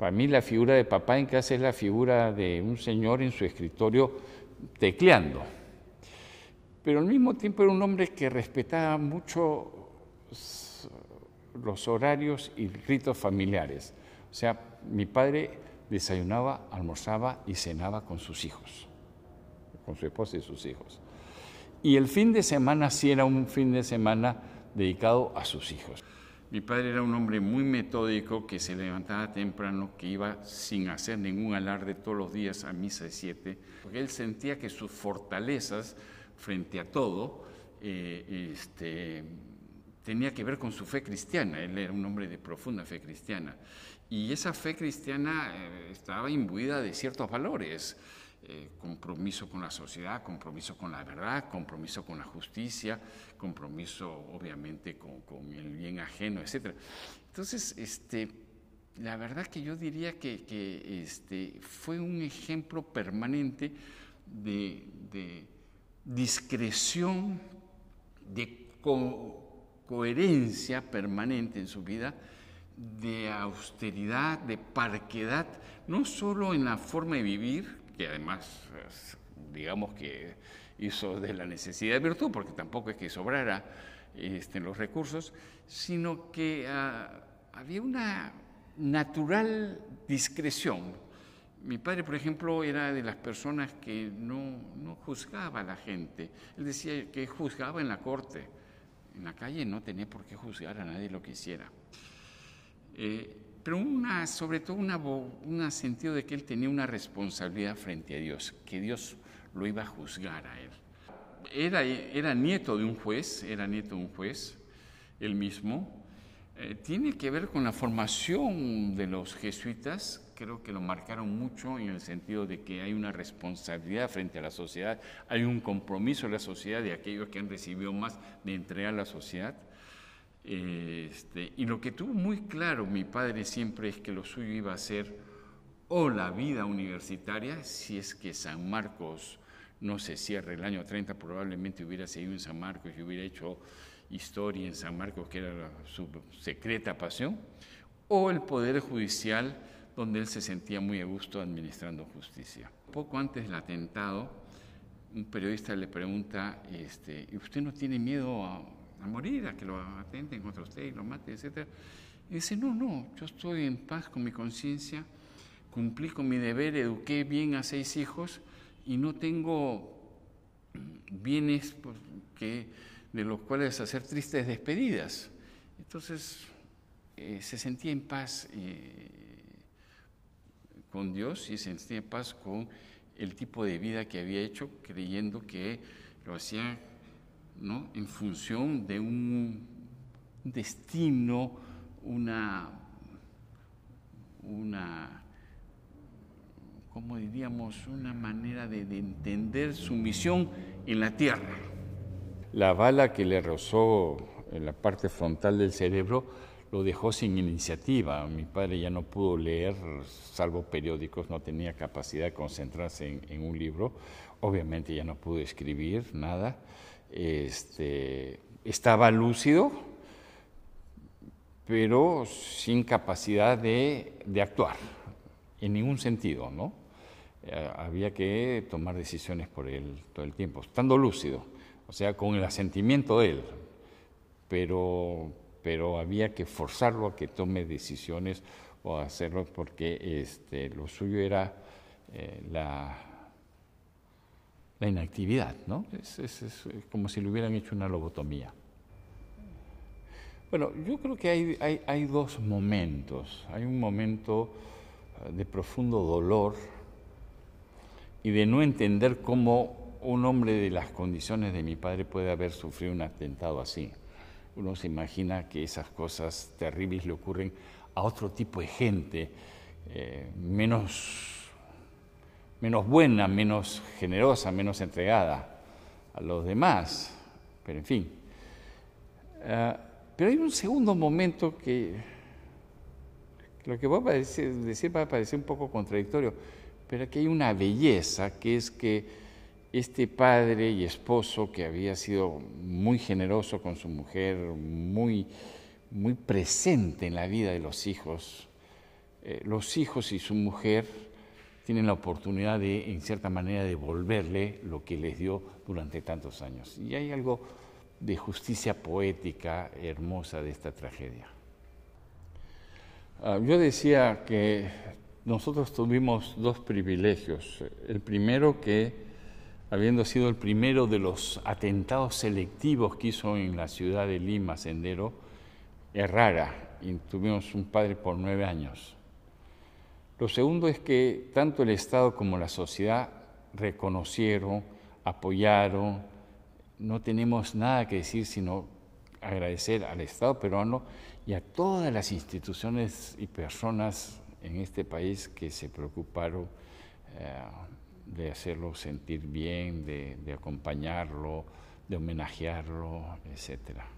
Para mí la figura de papá en casa es la figura de un señor en su escritorio tecleando. Pero al mismo tiempo era un hombre que respetaba mucho los horarios y ritos familiares. O sea, mi padre desayunaba, almorzaba y cenaba con sus hijos, con su esposa y sus hijos. Y el fin de semana sí era un fin de semana dedicado a sus hijos. Mi padre era un hombre muy metódico que se levantaba temprano, que iba sin hacer ningún alarde todos los días a misa de siete, porque él sentía que sus fortalezas frente a todo eh, este, tenía que ver con su fe cristiana. Él era un hombre de profunda fe cristiana. Y esa fe cristiana eh, estaba imbuida de ciertos valores. Eh, compromiso con la sociedad, compromiso con la verdad, compromiso con la justicia, compromiso obviamente con, el bien ajeno, etc. Entonces, este, la verdad que yo diría que, este, fue un ejemplo permanente de, discreción, de coherencia permanente en su vida, de austeridad, de parquedad, no solo en la forma de vivir, que además, digamos que hizo de la necesidad de virtud, porque tampoco es que sobrara este, los recursos, sino que ah, había una natural discreción. Mi padre, por ejemplo, era de las personas que no, no juzgaba a la gente. Él decía que juzgaba en la corte en la calle no tenía por qué juzgar a nadie lo que hiciera. Eh, pero una, sobre todo un sentido de que él tenía una responsabilidad frente a Dios, que Dios lo iba a juzgar a él. Era, era nieto de un juez, era nieto de un juez, él mismo. Eh, tiene que ver con la formación de los jesuitas creo que lo marcaron mucho en el sentido de que hay una responsabilidad frente a la sociedad, hay un compromiso de la sociedad de aquellos que han recibido más de entregar a la sociedad. Este, y lo que tuvo muy claro mi padre siempre es que lo suyo iba a ser o la vida universitaria, si es que San Marcos no se cierra el año 30, probablemente hubiera seguido en San Marcos y hubiera hecho historia en San Marcos, que era su secreta pasión, o el Poder Judicial donde él se sentía muy a gusto administrando justicia. Poco antes del atentado, un periodista le pregunta, este, ¿y usted no tiene miedo a, morir, a que lo atenten contra usted y lo maten, etcétera? Y dice, no, no, yo estoy en paz con mi conciencia, cumplí con mi deber, eduqué bien a seis hijos y no tengo bienes que, de los cuales hacer tristes despedidas. Entonces eh, se sentía en paz. Eh, con Dios y se sentía paz con el tipo de vida que había hecho, creyendo que lo hacía ¿no? en función de un destino, una, una ¿cómo diríamos? Una manera de, de entender su misión en la tierra. La bala que le rozó en la parte frontal del cerebro lo dejó sin iniciativa. Mi padre ya no pudo leer, salvo periódicos, no tenía capacidad de concentrarse en, un libro. Obviamente ya no pudo escribir nada. Este, estaba lúcido, pero sin capacidad de, actuar, en ningún sentido, ¿no? Eh, había que tomar decisiones por él todo el tiempo, estando lúcido, o sea, con el asentimiento de él, pero había que forzarlo a que tome decisiones o hacerlo porque este, lo suyo era eh, la, la, inactividad, ¿no? Es, como si le hubieran hecho una lobotomía. Bueno, yo creo que hay, dos momentos. Hay un momento eh, de profundo dolor y de no entender cómo un hombre de las condiciones de mi padre puede haber sufrido un atentado así uno se imagina que esas cosas terribles le ocurren a otro tipo de gente, eh, menos, menos buena, menos generosa, menos entregada a los demás, pero en fin. Ah, pero hay un segundo momento que lo que voy a decir va a parecer un poco contradictorio, pero aquí hay una belleza que es que este padre y esposo que había sido muy generoso con su mujer, muy, muy presente en la vida de los hijos, eh, los hijos y su mujer tienen la oportunidad de, en cierta manera, devolverle lo que les dio durante tantos años. Y hay algo de justicia poética hermosa de esta tragedia. Ah, yo decía que nosotros tuvimos dos privilegios. El primero que, habiendo sido el primero de los atentados selectivos que hizo en la ciudad de Lima, Sendero, errara, y tuvimos un padre por nueve años. Lo segundo es que tanto el Estado como la sociedad reconocieron, apoyaron, no tenemos nada que decir sino agradecer al Estado peruano y a todas las instituciones y personas en este país que se preocuparon eh, de hacerlo sentir bien, de, de acompañarlo, de homenajearlo, etcétera.